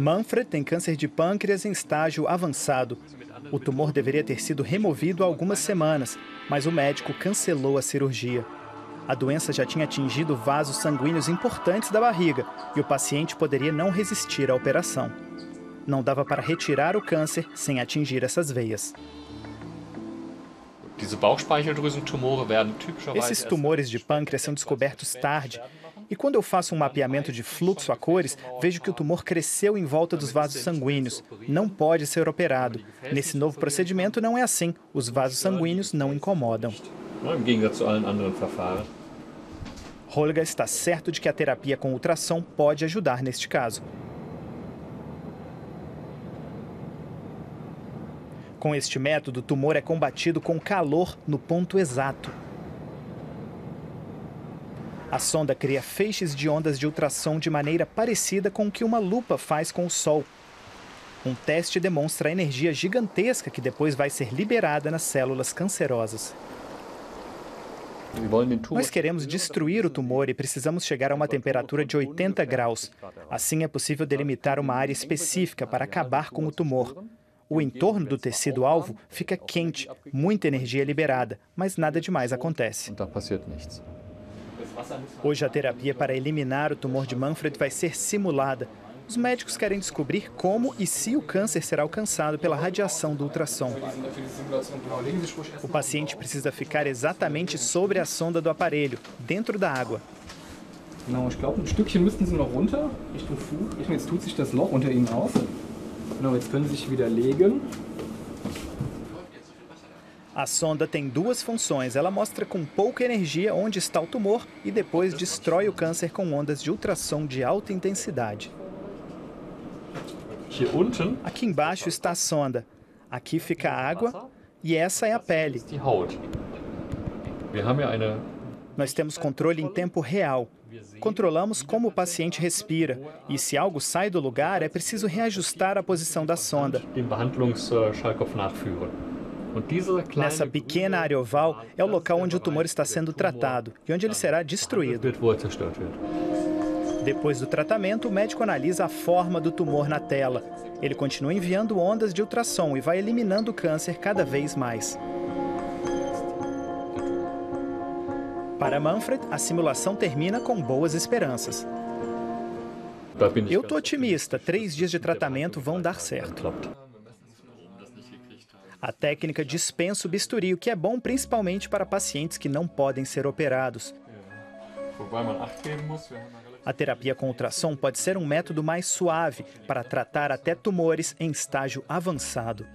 Manfred tem câncer de pâncreas em estágio avançado. O tumor deveria ter sido removido há algumas semanas, mas o médico cancelou a cirurgia. A doença já tinha atingido vasos sanguíneos importantes da barriga e o paciente poderia não resistir à operação. Não dava para retirar o câncer sem atingir essas veias. Esses tumores de pâncreas são descobertos tarde e quando eu faço um mapeamento de fluxo a cores, vejo que o tumor cresceu em volta dos vasos sanguíneos. Não pode ser operado. Nesse novo procedimento não é assim. Os vasos sanguíneos não incomodam. Holga está certo de que a terapia com ultrassom pode ajudar neste caso. Com este método, o tumor é combatido com calor no ponto exato. A sonda cria feixes de ondas de ultrassom de maneira parecida com o que uma lupa faz com o Sol. Um teste demonstra a energia gigantesca que depois vai ser liberada nas células cancerosas. Nós queremos destruir o tumor e precisamos chegar a uma temperatura de 80 graus. Assim é possível delimitar uma área específica para acabar com o tumor. O entorno do tecido-alvo fica quente, muita energia liberada, mas nada demais acontece. Hoje a terapia para eliminar o tumor de Manfred vai ser simulada. Os médicos querem descobrir como e se o câncer será alcançado pela radiação do ultrassom. O paciente precisa ficar exatamente sobre a sonda do aparelho, dentro da água. Genau, ich glaube, ein Stückchen müssten Sie noch runter, Richtung Fuß. Jetzt tut sich das Loch unter Ihnen auf. Genau, jetzt können Sie sich wieder legen. A sonda tem duas funções. Ela mostra com pouca energia onde está o tumor e depois destrói o câncer com ondas de ultrassom de alta intensidade. Aqui embaixo está a sonda. Aqui fica a água e essa é a pele. Nós temos controle em tempo real. Controlamos como o paciente respira e se algo sai do lugar, é preciso reajustar a posição da sonda. Nessa pequena área oval é o local onde o tumor está sendo tratado e onde ele será destruído. Depois do tratamento, o médico analisa a forma do tumor na tela. Ele continua enviando ondas de ultrassom e vai eliminando o câncer cada vez mais. Para Manfred, a simulação termina com boas esperanças. Eu estou otimista, três dias de tratamento vão dar certo. A técnica dispensa o bisturi, o que é bom principalmente para pacientes que não podem ser operados. A terapia com ultrassom pode ser um método mais suave para tratar até tumores em estágio avançado.